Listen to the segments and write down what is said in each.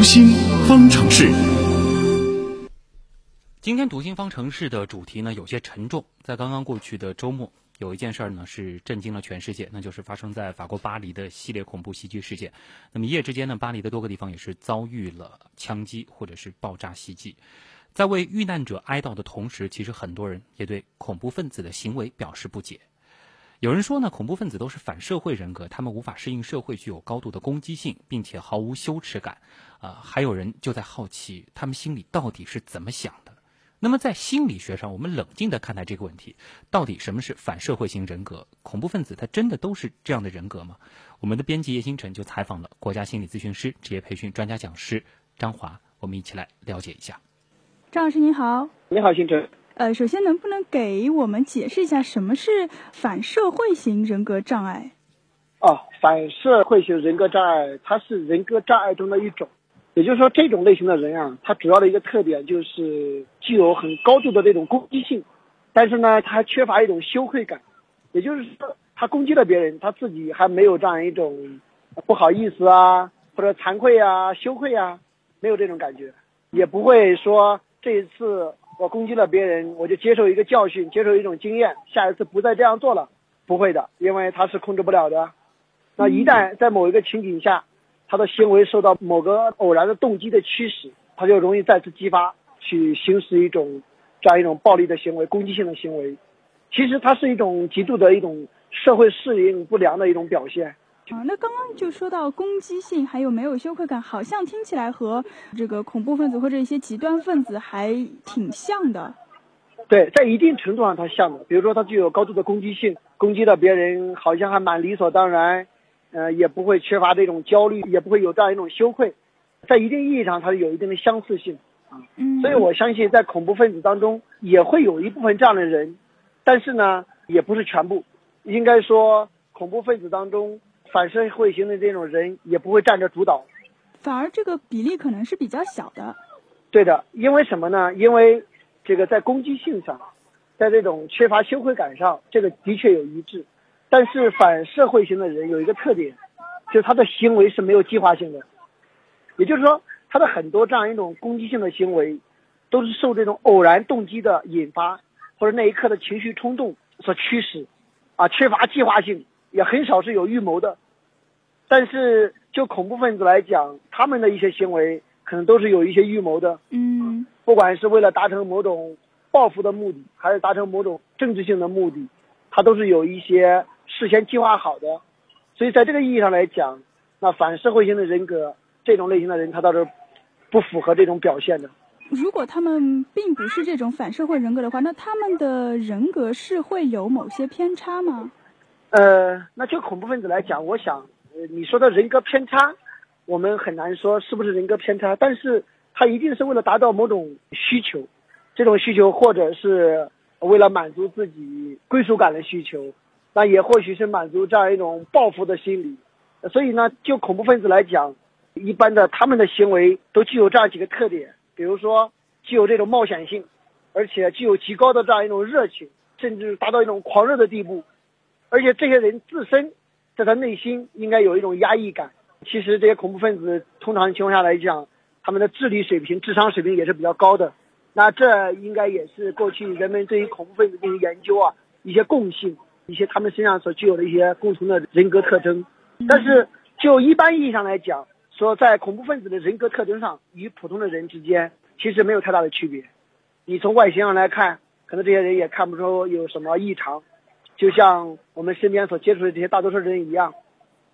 读心方程式。今天读心方程式的主题呢有些沉重，在刚刚过去的周末，有一件事儿呢是震惊了全世界，那就是发生在法国巴黎的系列恐怖袭击事件。那么一夜之间呢，巴黎的多个地方也是遭遇了枪击或者是爆炸袭击。在为遇难者哀悼的同时，其实很多人也对恐怖分子的行为表示不解。有人说呢，恐怖分子都是反社会人格，他们无法适应社会，具有高度的攻击性，并且毫无羞耻感。啊，还有人就在好奇，他们心里到底是怎么想的？那么在心理学上，我们冷静地看待这个问题，到底什么是反社会型人格？恐怖分子他真的都是这样的人格吗？我们的编辑叶星辰就采访了国家心理咨询师、职业培训专家讲师张华，我们一起来了解一下。张老师您好，你好，星辰。呃，首先能不能给我们解释一下什么是反社会型人格障碍？哦，反社会型人格障碍，它是人格障碍中的一种。也就是说，这种类型的人啊，他主要的一个特点就是具有很高度的这种攻击性，但是呢，他还缺乏一种羞愧感。也就是说，他攻击了别人，他自己还没有这样一种不好意思啊，或者惭愧啊、羞愧啊，没有这种感觉，也不会说这一次我攻击了别人，我就接受一个教训，接受一种经验，下一次不再这样做了，不会的，因为他是控制不了的。那一旦在某一个情景下，他的行为受到某个偶然的动机的驱使，他就容易再次激发，去行使一种这样一种暴力的行为、攻击性的行为。其实它是一种极度的一种社会适应不良的一种表现。啊，那刚刚就说到攻击性，还有没有羞愧感，好像听起来和这个恐怖分子或者一些极端分子还挺像的。对，在一定程度上它像的，比如说它具有高度的攻击性，攻击到别人好像还蛮理所当然。呃，也不会缺乏这种焦虑，也不会有这样一种羞愧，在一定意义上，它是有一定的相似性啊。嗯，所以我相信，在恐怖分子当中也会有一部分这样的人，但是呢，也不是全部。应该说，恐怖分子当中反社会型的这种人也不会占着主导，反而这个比例可能是比较小的。对的，因为什么呢？因为这个在攻击性上，在这种缺乏羞愧感上，这个的确有一致。但是反社会型的人有一个特点，就是他的行为是没有计划性的，也就是说，他的很多这样一种攻击性的行为，都是受这种偶然动机的引发，或者那一刻的情绪冲动所驱使，啊，缺乏计划性，也很少是有预谋的。但是就恐怖分子来讲，他们的一些行为可能都是有一些预谋的，嗯，不管是为了达成某种报复的目的，还是达成某种政治性的目的，他都是有一些。事先计划好的，所以在这个意义上来讲，那反社会型的人格这种类型的人，他倒是不符合这种表现的。如果他们并不是这种反社会人格的话，那他们的人格是会有某些偏差吗？呃，那就恐怖分子来讲，我想，呃，你说的人格偏差，我们很难说是不是人格偏差，但是他一定是为了达到某种需求，这种需求或者是为了满足自己归属感的需求。那也或许是满足这样一种报复的心理，所以呢，就恐怖分子来讲，一般的他们的行为都具有这样几个特点，比如说具有这种冒险性，而且具有极高的这样一种热情，甚至达到一种狂热的地步，而且这些人自身在他内心应该有一种压抑感。其实这些恐怖分子通常情况下来讲，他们的智力水平、智商水平也是比较高的。那这应该也是过去人们对于恐怖分子进行研究啊一些共性。一些他们身上所具有的一些共同的人格特征，但是就一般意义上来讲，说在恐怖分子的人格特征上与普通的人之间其实没有太大的区别。你从外形上来看，可能这些人也看不出有什么异常，就像我们身边所接触的这些大多数人一样，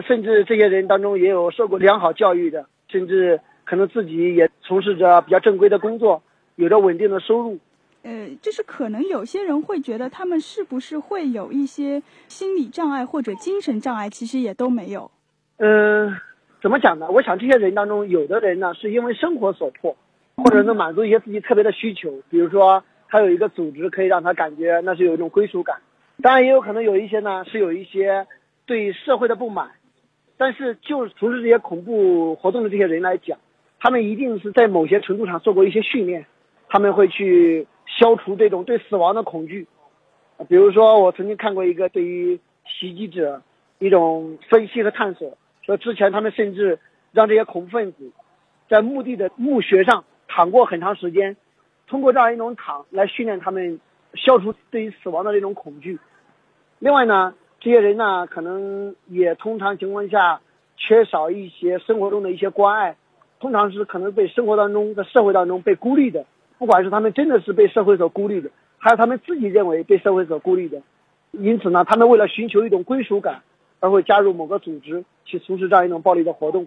甚至这些人当中也有受过良好教育的，甚至可能自己也从事着比较正规的工作，有着稳定的收入。呃，就是可能有些人会觉得他们是不是会有一些心理障碍或者精神障碍，其实也都没有。嗯，怎么讲呢？我想这些人当中，有的人呢是因为生活所迫，或者能满足一些自己特别的需求，比如说他有一个组织可以让他感觉那是有一种归属感。当然，也有可能有一些呢是有一些对社会的不满。但是就从事这些恐怖活动的这些人来讲，他们一定是在某些程度上做过一些训练，他们会去。消除这种对死亡的恐惧，比如说，我曾经看过一个对于袭击者一种分析和探索，说之前他们甚至让这些恐怖分子在墓地的墓穴上躺过很长时间，通过这样一种躺来训练他们消除对于死亡的这种恐惧。另外呢，这些人呢，可能也通常情况下缺少一些生活中的一些关爱，通常是可能被生活当中在社会当中被孤立的，不管是他们真的是被社会所孤立的，还是他们自己认为被社会所孤立的。因此呢，他们为了寻求一种归属感，而会加入某个组织去从事这样一种暴力的活动。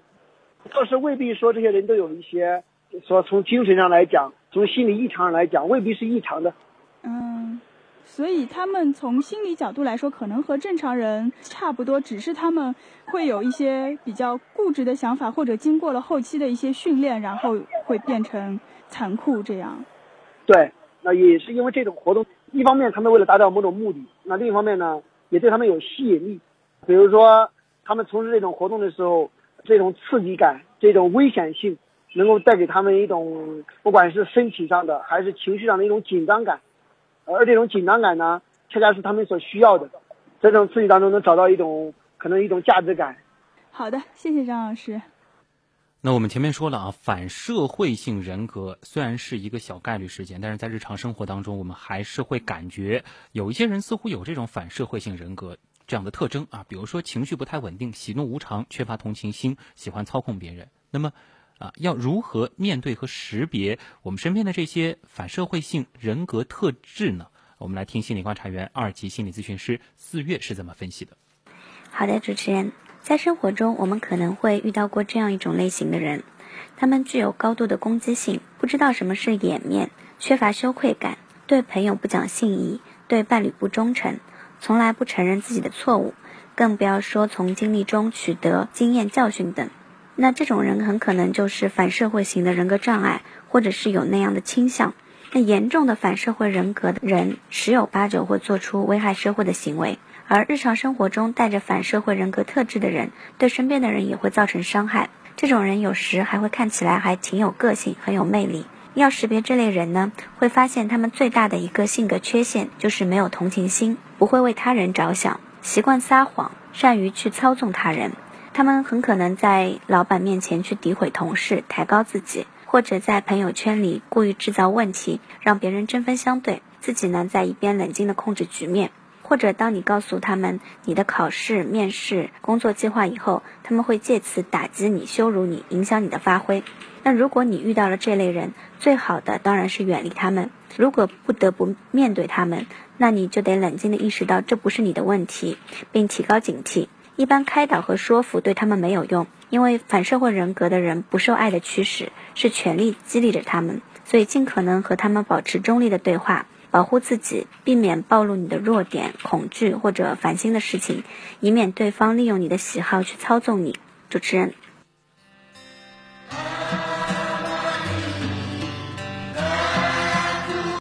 倒是未必说这些人都有一些说从精神上来讲，从心理异常上来讲，未必是异常的。嗯，所以他们从心理角度来说，可能和正常人差不多，只是他们会有一些比较固执的想法，或者经过了后期的一些训练，然后会变成残酷这样。对，那也是因为这种活动。一方面，他们为了达到某种目的；那另一方面呢，也对他们有吸引力。比如说，他们从事这种活动的时候，这种刺激感、这种危险性，能够带给他们一种不管是身体上的还是情绪上的一种紧张感。而这种紧张感呢，恰恰是他们所需要的。在这种刺激当中，能找到一种可能一种价值感。好的，谢谢张老师。那我们前面说了啊，反社会性人格虽然是一个小概率事件，但是在日常生活当中，我们还是会感觉有一些人似乎有这种反社会性人格这样的特征啊，比如说情绪不太稳定、喜怒无常、缺乏同情心、喜欢操控别人。那么啊，要如何面对和识别我们身边的这些反社会性人格特质呢？我们来听心理观察员、二级心理咨询师四月是怎么分析的。好的，主持人。在生活中，我们可能会遇到过这样一种类型的人，他们具有高度的攻击性，不知道什么是掩面，缺乏羞愧感，对朋友不讲信义，对伴侣不忠诚，从来不承认自己的错误，更不要说从经历中取得经验教训等。那这种人很可能就是反社会型的人格障碍，或者是有那样的倾向。那严重的反社会人格的人，十有八九会做出危害社会的行为。而日常生活中带着反社会人格特质的人，对身边的人也会造成伤害。这种人有时还会看起来还挺有个性，很有魅力。要识别这类人呢，会发现他们最大的一个性格缺陷就是没有同情心，不会为他人着想，习惯撒谎，善于去操纵他人。他们很可能在老板面前去诋毁同事，抬高自己，或者在朋友圈里故意制造问题，让别人针锋相对，自己呢在一边冷静的控制局面。或者，当你告诉他们你的考试、面试、工作计划以后，他们会借此打击你、羞辱你、影响你的发挥。那如果你遇到了这类人，最好的当然是远离他们。如果不得不面对他们，那你就得冷静地意识到这不是你的问题，并提高警惕。一般开导和说服对他们没有用，因为反社会人格的人不受爱的驱使，是权力激励着他们，所以尽可能和他们保持中立的对话。保护自己，避免暴露你的弱点、恐惧或者烦心的事情，以免对方利用你的喜好去操纵你。主持人。